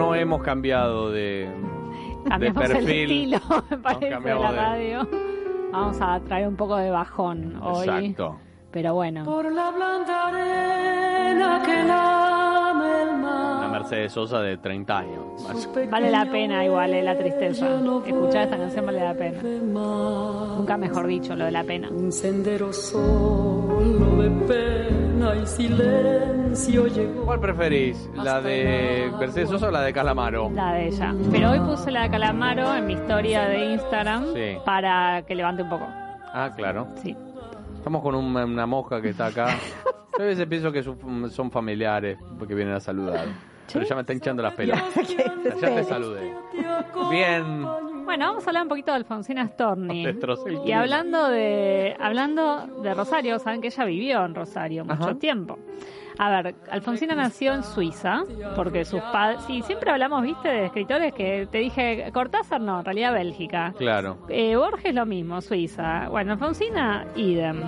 No, no hemos cambiado de, de Cambiamos el perfil. estilo, me parece, de la de- radio. Vamos a traer un poco de bajón hoy. Exacto. Pero bueno. Por la blanca arena que lame el Una mar. Mercedes Sosa de 30 años. Vale la pena igual eh, la tristeza. Escuchar esta canción vale la pena. Nunca mejor dicho lo de la pena. Un sendero solo de pena y silencio llegó. ¿Cuál preferís? ¿La de Mercedes Sosa o la de Calamaro? La de ella. Pero hoy puse la de Calamaro en mi historia de Instagram Sí. para que levante un poco. Ah, claro. Sí. Estamos con un- una mosca que está acá. Yo a veces pienso que son, son familiares porque vienen a saludar. Pero ya me está hinchando las pelotas. Ya te saludé. Bien. Bueno, vamos a hablar un poquito de Alfonsina Storni. Y hablando de hablando de Rosario, saben que ella vivió en Rosario mucho Ajá. tiempo. A ver, Alfonsina nació en Suiza porque sus padres... Sí, siempre hablamos, viste, de escritores que te dije, Cortázar no, en realidad Bélgica. Claro. Eh, Borges lo mismo, Suiza. Bueno, Alfonsina, idem.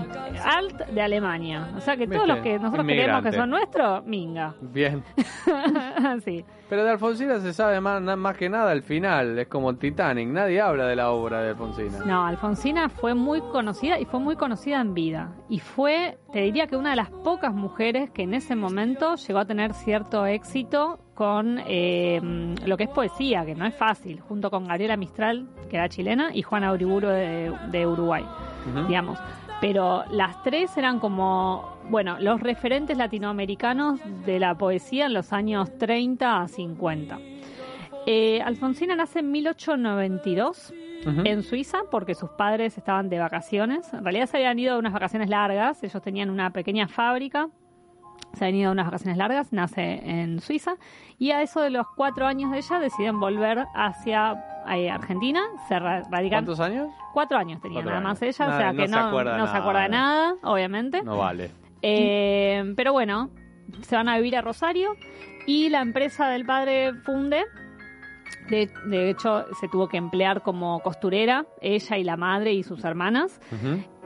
Alt de Alemania. O sea que todos Viste, los que nosotros creemos que son nuestros, minga. Bien. sí. Pero de Alfonsina se sabe más, más que nada al final. Es como Titanic. Nadie habla de la obra de Alfonsina. No, Alfonsina fue muy conocida y fue muy conocida en vida. Y fue, te diría que una de las pocas mujeres que en ese momento llegó a tener cierto éxito con eh, lo que es poesía, que no es fácil, junto con Gabriela Mistral, que era chilena, y Juana Uriburu de, de Uruguay, Ujú. digamos. Pero las tres eran como, bueno, los referentes latinoamericanos de la poesía en los años 30 a 50. Eh, Alfonsina nace en 1892 Ujú. en Suiza porque sus padres estaban de vacaciones. En realidad se habían ido a unas vacaciones largas. Ellos tenían una pequeña fábrica. Se habían ido a unas vacaciones largas. Nace en Suiza. Y a eso de los cuatro años de ella deciden volver hacia eh, Argentina. Se ra- radican. ¿Cuántos años? Cuatro años tenía Cuatro nada años. más ella. Nada, o sea no que se no, acuerda no se acuerda de nada, obviamente. No vale. Eh, pero bueno, se van a vivir a Rosario y la empresa del padre funde. De, de hecho, se tuvo que emplear como costurera, ella y la madre y sus hermanas.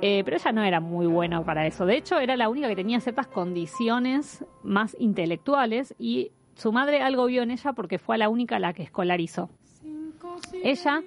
Eh, pero ella no era muy buena para eso. De hecho, era la única que tenía ciertas condiciones más intelectuales y su madre algo vio en ella porque fue la única a la que escolarizó. Ella,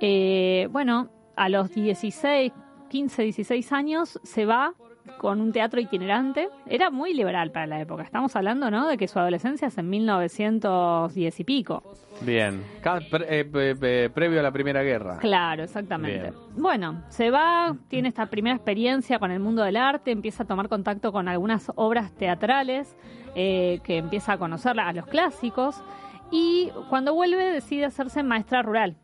eh, bueno, a los 16, 15, 16 años se va con un teatro itinerante. Era muy liberal para la época. Estamos hablando, ¿no? De que su adolescencia es en 1910 y pico. Bien. Pre- eh, previo a la Primera Guerra. Claro, exactamente. Bien. Bueno, se va, tiene esta primera experiencia con el mundo del arte, empieza a tomar contacto con algunas obras teatrales, eh, que empieza a conocer a los clásicos, y cuando vuelve decide hacerse maestra rural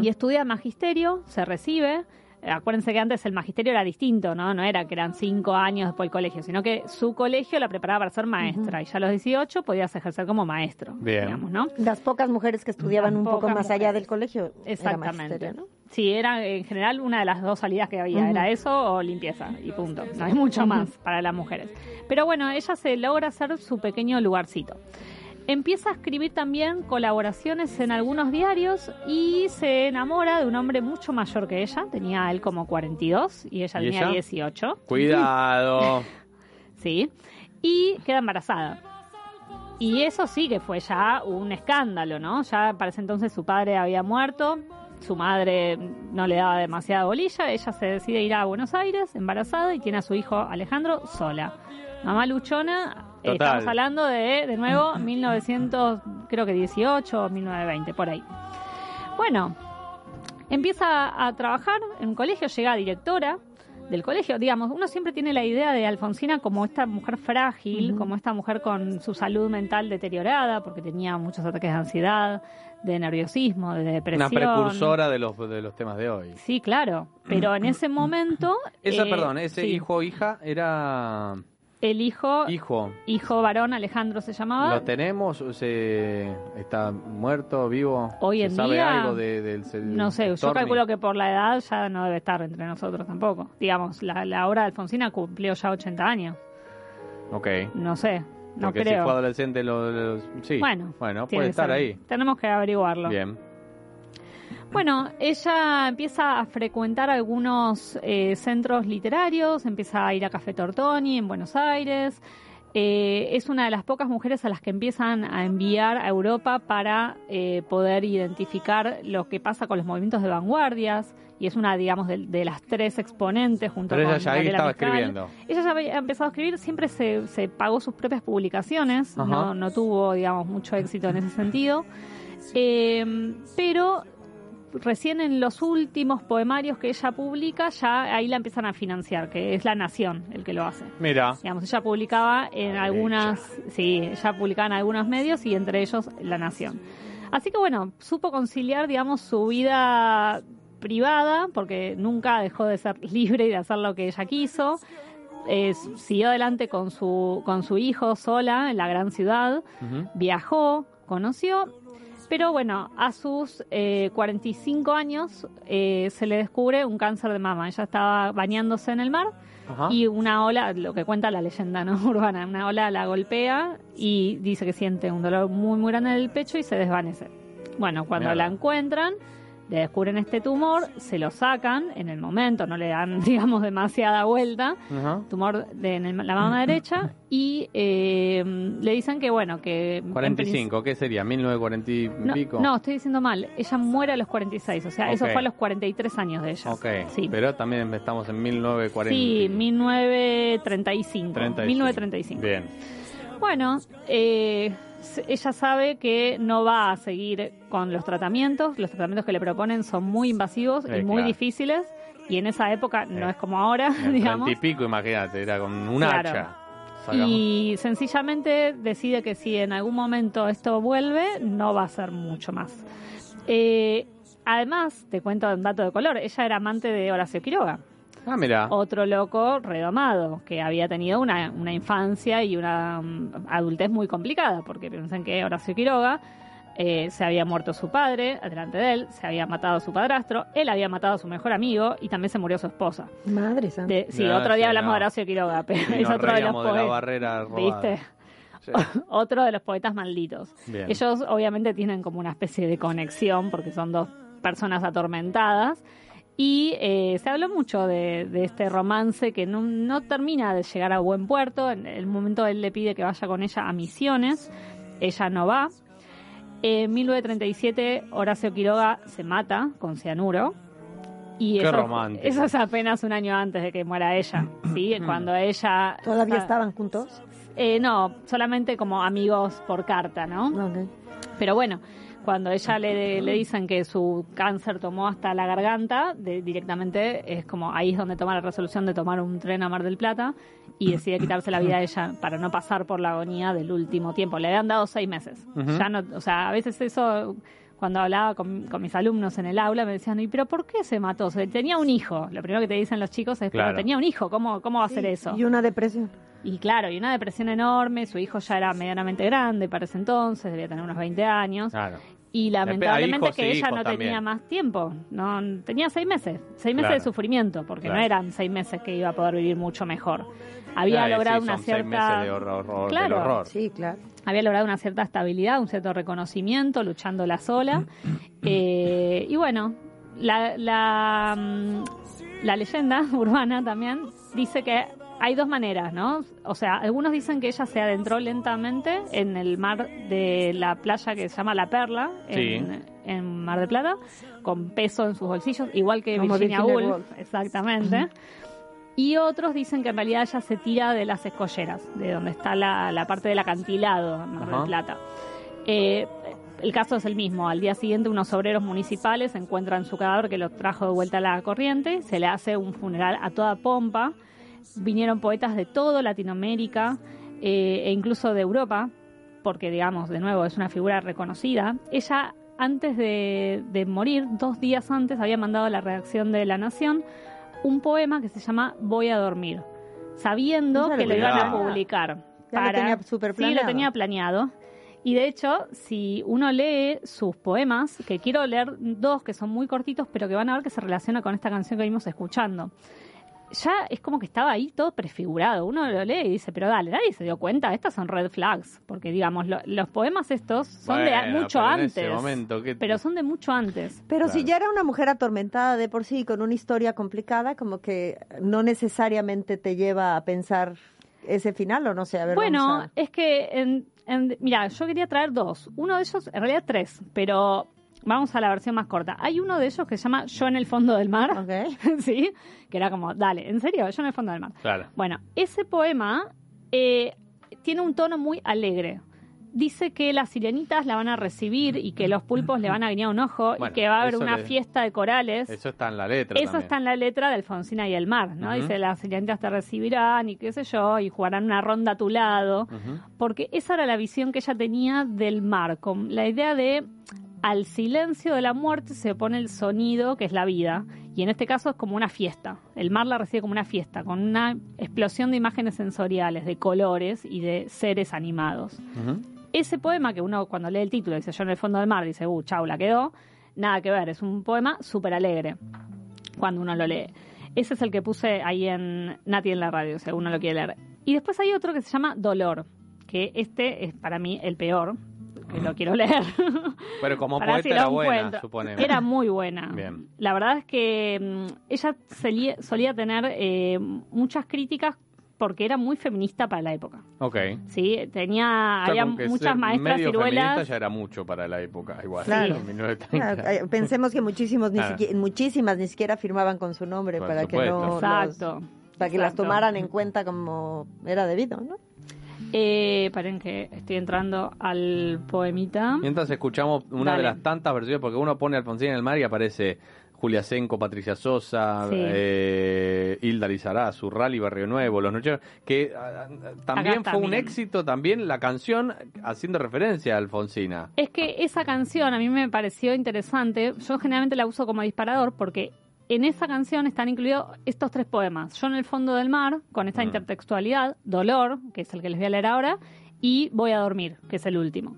y estudia magisterio, se recibe. Acuérdense que antes el magisterio era distinto, ¿no? No era que eran cinco años después del colegio, sino que su colegio la preparaba para ser maestra y ya a los 18 podías ejercer como maestro, Bien. digamos, ¿no? Las pocas mujeres que estudiaban Las un poco más allá del colegio. era Exactamente. magisterio, ¿no? Sí, era en general una de las dos salidas que había, era eso o limpieza y punto. No hay mucho más para las mujeres. Pero bueno, ella se logra hacer su pequeño lugarcito. Empieza a escribir también colaboraciones en algunos diarios y se enamora de un hombre mucho mayor que ella. Tenía él como 42 y ella ¿Y tenía ella? 18. Cuidado. Sí. Y queda embarazada. Y eso sí que fue ya un escándalo, ¿no? Ya para ese entonces su padre había muerto, su madre no le daba demasiada bolilla, ella se decide ir a Buenos Aires embarazada y tiene a su hijo Alejandro sola. Mamá luchona, eh, Total. estamos hablando de, de nuevo, 1900, creo que 18 o 1920, por ahí. Bueno, empieza a trabajar en un colegio, llega a directora, del colegio. Digamos, uno siempre tiene la idea de Alfonsina como esta mujer frágil, como esta mujer con su salud mental deteriorada, porque tenía muchos ataques de ansiedad, de nerviosismo, de depresión. Una precursora de los, de los temas de hoy. Sí, claro. Pero en ese momento. Esa, eh, perdón, ese sí, hijo o hija era. El hijo, Hijo. hijo varón, Alejandro se llamaba. ¿Lo tenemos? Se, ¿Está muerto, vivo? Hoy ¿Se en sabe día, algo de- del del No sé, yo Torni? calculo que por la edad ya no debe estar entre nosotros tampoco. Digamos, la, la obra de Alfonsina cumplió ya 80 años. Ok. No sé, no Porque creo. si fue adolescente, lo, lo- sí. Bueno, bueno puede estar ser. ahí. Tenemos que averiguarlo. Bien. Bueno, ella empieza a frecuentar algunos eh, centros literarios, empieza a ir a Café Tortoni en Buenos Aires. Eh, es una de las pocas mujeres a las que empiezan a enviar a Europa para eh, poder identificar lo que pasa con los movimientos de vanguardias y es una, digamos, de, de las tres exponentes junto Pero con ella ya ahí estaba Mistral. escribiendo. Ella ya había empezado a escribir, siempre se, se pagó sus propias publicaciones, no, no tuvo, digamos, mucho éxito en ese sentido. Eh, pero recién en los últimos poemarios que ella publica, ya ahí la empiezan a financiar, que es La Nación el que lo hace. Mira. Digamos, ella publicaba en algunas, sí, ella publicaba en algunos medios y entre ellos La Nación. Así que bueno, supo conciliar, digamos, su vida privada, porque nunca dejó de ser libre y de hacer lo que ella quiso. Eh, siguió adelante con su, con su hijo sola en la gran ciudad, viajó, conoció, pero bueno, a sus eh, 45 años eh, se le descubre un cáncer de mama. Ella estaba bañándose en el mar Ajá. y una ola, lo que cuenta la leyenda no urbana, una ola la golpea y dice que siente un dolor muy muy grande en el pecho y se desvanece. Bueno, cuando Mierda. la encuentran, le descubren este tumor, se lo sacan en el momento, no le dan, digamos, demasiada vuelta, tumor de, en el- la mama derecha y eh, le dicen que bueno, que... en 45, ¿qué sería? ¿1940 y no, pico? no, estoy diciendo mal. Ella muere a los 46, o sea, eso fue a los 43 años de ella. Ok, Sí. pero también estamos en 1940. Sí, 1935. 35. 1935. Bien. Bueno, eh, ella sabe que no va a seguir con los tratamientos. Los tratamientos que le proponen son muy invasivos Eh, y muy claro. difíciles. Y en esa época no Eh, es como ahora, En digamos. 30 y pico, imagínate, era con un Claro. hacha. Sacamos. Y sencillamente decide que si en algún momento esto vuelve, no va a ser mucho más. Eh, además, te cuento un dato de color, ella era amante de Horacio Quiroga, Ah, mira. otro loco redomado, que había tenido una, una infancia y una mm, adultez muy complicada, porque piensen que Horacio Quiroga eh, se había muerto su padre, delante de él, se había matado a su padrastro, él había matado a su mejor amigo y también se murió su esposa. Madre santa. De- sí, No, otro día sí, hablamos no. de Horacio Quiroga, pero Y es nos otro de los de la poetas. barrera robada. ¿Viste? Sí. Otro de los poetas malditos. Bien. Ellos obviamente tienen como una especie de conexión porque son dos personas atormentadas. Y eh, se habló mucho de, de este romance que no, no termina de llegar a buen puerto. En el momento él le pide que vaya con ella a Misiones. Ella no va. En 1937 Horacio Quiroga se mata con cianuro. Y Qué eso, romántico. eso es apenas un año antes de que muera ella. ¿sí? Cuando ella... ¿Todavía está- estaban juntos? eh, no, solamente como amigos por carta, ¿no? Ok. Pero bueno, cuando ella le, le dicen que su cáncer tomó hasta la garganta, de- directamente es como ahí es donde toma la resolución de tomar un tren a Mar del Plata y decide quitarse la vida a ella para no pasar por la agonía del último tiempo. Le habían dado seis meses. Ya no, o sea, a veces eso cuando hablaba con, con mis alumnos en el aula me decían, ¿y pero por qué se mató? O sea, tenía un hijo. Lo primero que te dicen los chicos es, Claro. pero tenía un hijo, ¿cómo, cómo va a hacer Sí, eso? Y una depresión. Y claro, y una depresión enorme, su hijo ya era medianamente grande para ese entonces, debía tener unos 20 años, Claro. y lamentablemente hijos que ella no también. tenía más tiempo, no tenía seis meses, seis meses Claro. de sufrimiento, porque Claro. no eran seis meses que iba a poder vivir mucho mejor. Había logrado sí, una son seis cierta... meses de horror, horror- del Claro. horror. Sí, claro. había logrado una cierta estabilidad, un cierto reconocimiento, luchándola sola. Eh, y bueno, la, la, mm, la leyenda urbana también dice que hay dos maneras, ¿no? O sea, algunos dicen que ella se adentró lentamente en el mar de la playa que se llama La Perla, en, en Mar del Plata, con peso en sus bolsillos, igual que Como Virginia, Virginia Woolf, exactamente. Y otros dicen que en realidad ella se tira de las escolleras, de donde está la, la parte del acantilado en Mar del. Plata. Eh, el caso es el mismo. Al día siguiente, unos obreros municipales encuentran su cadáver que lo trajo de vuelta a la corriente. Se le hace un funeral a toda pompa. Vinieron poetas de toda Latinoamérica eh, e incluso de Europa, porque, digamos, de nuevo, es una figura reconocida. Ella, antes de, de morir, dos días antes, había mandado a la redacción de La Nación un poema que se llama Voy a dormir, sabiendo que lo iban a publicar. Ya lo tenía súper Sí, lo planeado. tenía planeado. Y de hecho, si uno lee sus poemas, que quiero leer dos que son muy cortitos, pero que van a ver que se relaciona con esta canción que vimos escuchando. Ya es como que estaba ahí todo prefigurado. Uno lo lee y dice, pero dale, nadie se dio cuenta, estas son red flags. Porque, digamos, lo- los poemas estos son de mucho pero en antes. ese momento, ¿qué- Pero son de mucho antes. Pero si ya era una mujer atormentada de por sí, con una historia complicada, como que no necesariamente te lleva a pensar ese final, o no sé, a ver, Bueno, a- es que, en- en- mira, yo quería traer dos. Uno de ellos, en realidad tres, pero vamos a la versión más corta. Hay uno de ellos que se llama Yo en el fondo del mar, Ok. ¿sí? Que era como, dale, ¿en serio? Yo en el fondo del mar. Claro. Bueno, ese poema eh, tiene un tono muy alegre. Dice que las sirenitas la van a recibir y que los pulpos le van a guiñar un ojo Bueno, y que va a haber una le- fiesta de corales. Eso está en la letra Eso también. está en la letra de Alfonsina y el mar, ¿no? Dice, las sirenitas te recibirán y qué sé yo, y jugarán una ronda a tu lado. Porque esa era la visión que ella tenía del mar, con la idea de al silencio de la muerte se opone el sonido, que es la vida. Y en este caso es como una fiesta. El mar la recibe como una fiesta, con una explosión de imágenes sensoriales, de colores y de seres animados ese poema que uno cuando lee el título dice yo en el fondo del mar, dice, uh, chau, la quedó, nada que ver, es un poema súper alegre cuando uno lo lee. Ese es el que puse ahí en Nati en la radio, si uno lo quiere leer. Y después hay otro que se llama Dolor, que este es para mí el peor, que lo quiero leer. Pero como Para poeta si era buena, encuentro. supone. Era muy buena. Bien. La verdad es que mm, ella solía, solía tener eh, muchas críticas porque era muy feminista para la época. Ok. Sí, tenía, O sea, había que muchas maestras medio feminista ciruelas. ya era mucho para la época, igual. Claro. En 1930. Claro, eh, pensemos que muchísimos ni Claro. siquiera- muchísimas ni siquiera firmaban con su nombre Por para que supuesto. no los- Exacto. para que las Exacto. tomaran en cuenta como era debido, ¿no? Eh, paren que estoy entrando al poemita. Mientras escuchamos una de las tantas versiones, porque uno pone Alfonsín en el mar y aparece Julia Senco, Patricia Sosa, Sí. eh, Hilda Lizarazu, Rally Barrio Nuevo, Los Nocheros, que ah, ah, también está, fue un miren. éxito, también la canción haciendo referencia a Alfonsina. Es que esa canción a mí me pareció interesante. Yo generalmente la uso como disparador porque en esa canción están incluidos estos tres poemas. Yo en el fondo del mar, con esta Mm. intertextualidad, Dolor, que es el que les voy a leer ahora, y Voy a dormir, que es el último.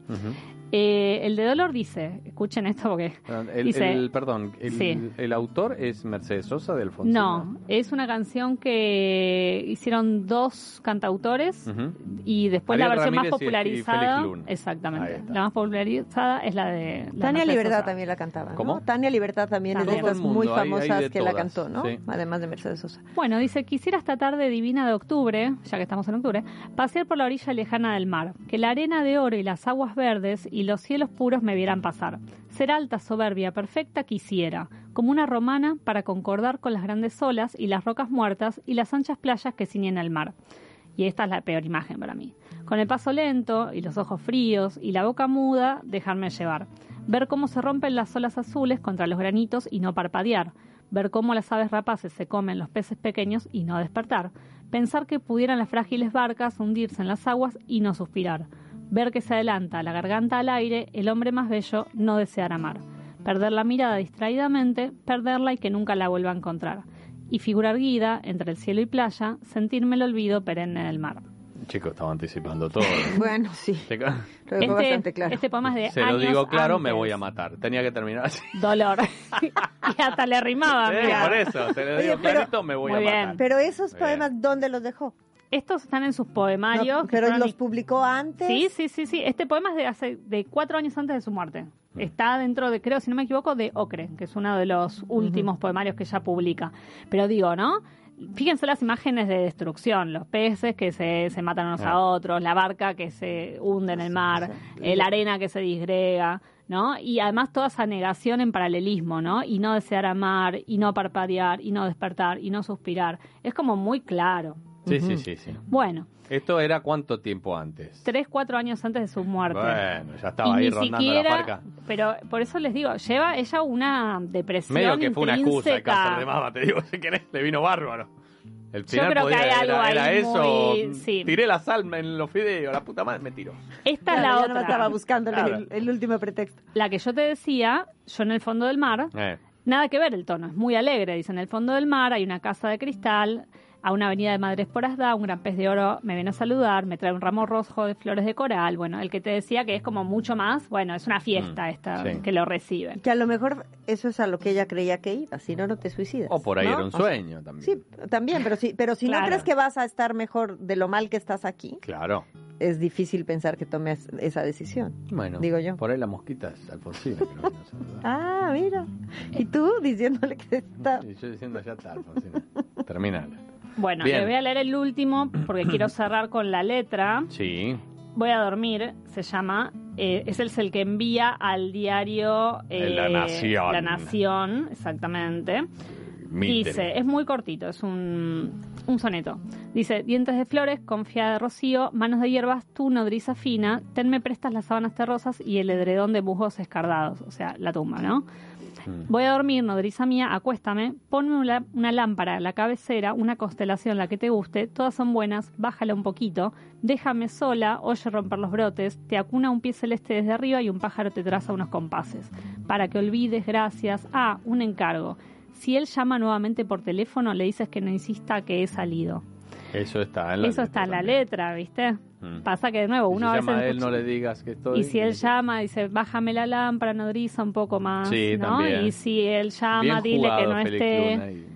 Eh, el de Dolor dice, escuchen esto porque... El, Dice- el- perdón, el, Sí. el autor es Mercedes Sosa de Alfonsina. No, es una canción que hicieron dos cantautores y después Ariel la versión más Ramírez popularizada, Félix Luna. Ahí exactamente, la más popularizada es la de la Tania Mercedes Libertad Sosa. también la cantaba, ¿no? ¿Cómo? Tania Libertad también, es de estas muy mundo, hay- hay famosas de que la cantó, ¿no? sí. Además de Mercedes Sosa. Bueno, dice, quisiera esta tarde divina de octubre, ya que estamos en octubre, pasear por la orilla lejana del mar, que la arena de oro y las aguas verdes y los cielos puros me vieran pasar. Ser alta, soberbia, perfecta quisiera, como una romana para concordar con las grandes olas y las rocas muertas y las anchas playas que ciñen el mar. Y esta es la peor imagen para mí. Con el paso lento y los ojos fríos y la boca muda, dejarme llevar. Ver cómo se rompen las olas azules contra los granitos y no parpadear. Ver cómo las aves rapaces se comen los peces pequeños y no despertar. Pensar que pudieran las frágiles barcas hundirse en las aguas y no suspirar. Ver que se adelanta la garganta al aire, el hombre más bello no desear amar. Perder la mirada distraídamente, perderla y que nunca la vuelva a encontrar. Y figurar guida entre el cielo y playa, sentirme el olvido perenne del mar. Chico, estaba anticipando todo. Bueno, sí, lo dejó bastante claro. este poema es de Se lo años digo claro, me antes. voy a matar. Tenía que terminar así. Dolor. y hasta le rimaba, Eh, mira. por eso, te lo Oye, digo pero- clarito, me voy a bien. matar. Pero esos Muy poemas, ¿dónde los dejó? Estos están en sus poemarios. No, pero fueron los publicó antes. Sí, sí, sí, sí. Este poema es de hace de cuatro años antes de su muerte. Está dentro de, creo, si no me equivoco, de Ocre, que es uno de los últimos poemarios que ella publica. Pero digo, ¿no? Fíjense las imágenes de destrucción, los peces que se, se matan unos a Ah. otros, la barca que se hunde en el mar, eh, la arena que se disgrega, ¿no? Y además toda esa negación en paralelismo, ¿no? Y no desear amar, y no parpadear, y no despertar, y no suspirar. Es como muy claro. Sí, sí, sí, sí. Bueno. ¿Esto era cuánto tiempo antes? Tres, cuatro años antes de su muerte. Bueno, ya estaba ahí rondando la parca. Pero por eso les digo, lleva ella una depresión Medio que fue una excusa el cáncer de mama, te digo, si querés, le vino bárbaro. El final Yo creo podía, que hay algo era, era ahí eso, muy- sí. tiré la sal en los fideos, la puta madre me tiró. Esta es Claro, la ya no otra. estaba buscando el- Claro. el, el último pretexto. La que yo te decía, yo en el fondo del mar, Eh, Nada que ver el tono, es muy alegre. Dice, en el fondo del mar hay una casa de cristal, a una avenida de Madres por Asda, un gran pez de oro me viene a saludar, me trae un ramo rojo de flores de coral. Bueno, el que te decía que es como mucho más, bueno, es una fiesta Mm, esta sí. que lo reciben. Que a lo mejor eso es a lo que ella creía que iba, si no, no te suicidas. o por ahí ¿no? era un O sea, sueño también. Sí, también, pero si, pero si Claro. no crees que vas a estar mejor de lo mal que estás aquí, Claro. es difícil pensar que tomes esa decisión. Bueno, Digo yo. por ahí la mosquita es Alfonsina. que no. Ah, mira. Y tú diciéndole que está... Y yo diciendo, ya está, Alfonsina. Terminala. Bueno, Bien. le voy a leer el último porque quiero cerrar con la letra. Sí. Voy a dormir, se llama, eh, es el, el que envía al diario eh, La Nación. La Nación, exactamente. Dice, es muy cortito, es un, un soneto. Dice, dientes de flores, confiada de rocío, manos de hierbas, tú nodriza fina, tenme prestas las sábanas terrosas y el edredón de musgos escardados, o sea, la tumba, ¿no? Mm. Voy a dormir, nodriza mía, acuéstame, ponme una, lámpara la cabecera, una constelación, la que te guste, todas son buenas, bájala un poquito, déjame sola, oye romper los brotes, te acuna un pie celeste desde arriba y un pájaro te traza unos compases. Para que olvides, gracias. Ah, un encargo. Si él llama nuevamente por teléfono, le dices que no insista que he salido. Eso está en la Eso está en la letra, ¿viste? Mm. Pasa que de nuevo, Si uno a se veces llama a él, escucha- no le digas que estoy. y si él llama, dice, bájame la lámpara, nodriza un poco más, Sí, ¿no? también. Y si él llama, Bien dile que no Félix esté, y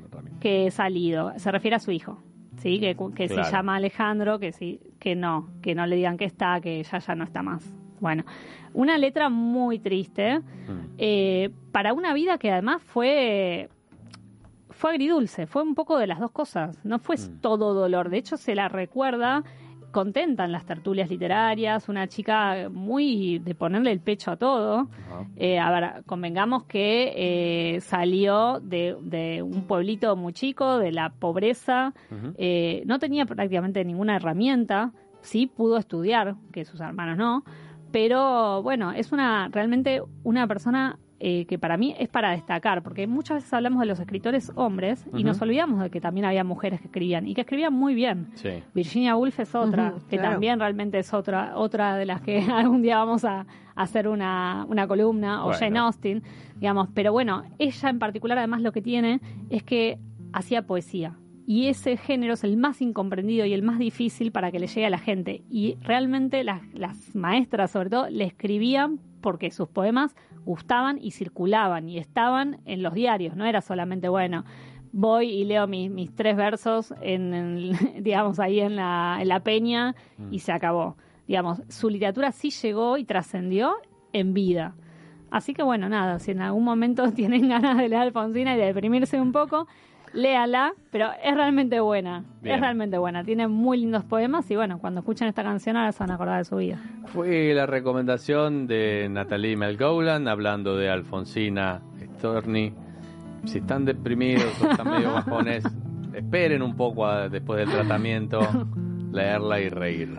que he salido. Se refiere a su hijo, ¿sí? Que, que Claro. se llama Alejandro, que sí, que no, que no le digan que está, que ya ya no está más. Bueno, una letra muy triste Mm. eh, para una vida que además fue fue agridulce, fue un poco de las dos cosas, no fue Mm. todo dolor, de hecho se la recuerda contenta en las tertulias literarias, una chica muy de ponerle el pecho a todo. Eh, a ver, convengamos que eh, salió de, de un pueblito muy chico, de la pobreza, eh, no tenía prácticamente ninguna herramienta, sí pudo estudiar, que sus hermanos no, pero bueno, es una realmente una persona eh, que para mí es para destacar, porque muchas veces hablamos de los escritores hombres y nos olvidamos de que también había mujeres que escribían y que escribían muy bien. Sí. Virginia Woolf es otra, que claro. también realmente es otra, otra de las que algún día vamos a, a hacer una, una columna, o Bueno. Jane Austen, digamos. Pero bueno, ella en particular además lo que tiene es que hacía poesía. Y ese género es el más incomprendido y el más difícil para que le llegue a la gente. Y realmente las, las maestras, sobre todo, le escribían porque sus poemas gustaban y circulaban y estaban en los diarios. No era solamente, bueno, voy y leo mis, mis tres versos en, digamos, ahí en la, en la peña y se acabó. Digamos, su literatura sí llegó y trascendió en vida. Así que bueno, nada, si en algún momento tienen ganas de leer Alfonsina y de deprimirse un poco, léala, pero es realmente buena, Bien. es realmente buena, tiene muy lindos poemas y bueno, cuando escuchen esta canción ahora se van a acordar de su vida. Fue la recomendación de Natalie Melgoulan hablando de Alfonsina Storni. Si están deprimidos o están medio bajones, esperen un poco a- después del tratamiento, leerla y reír.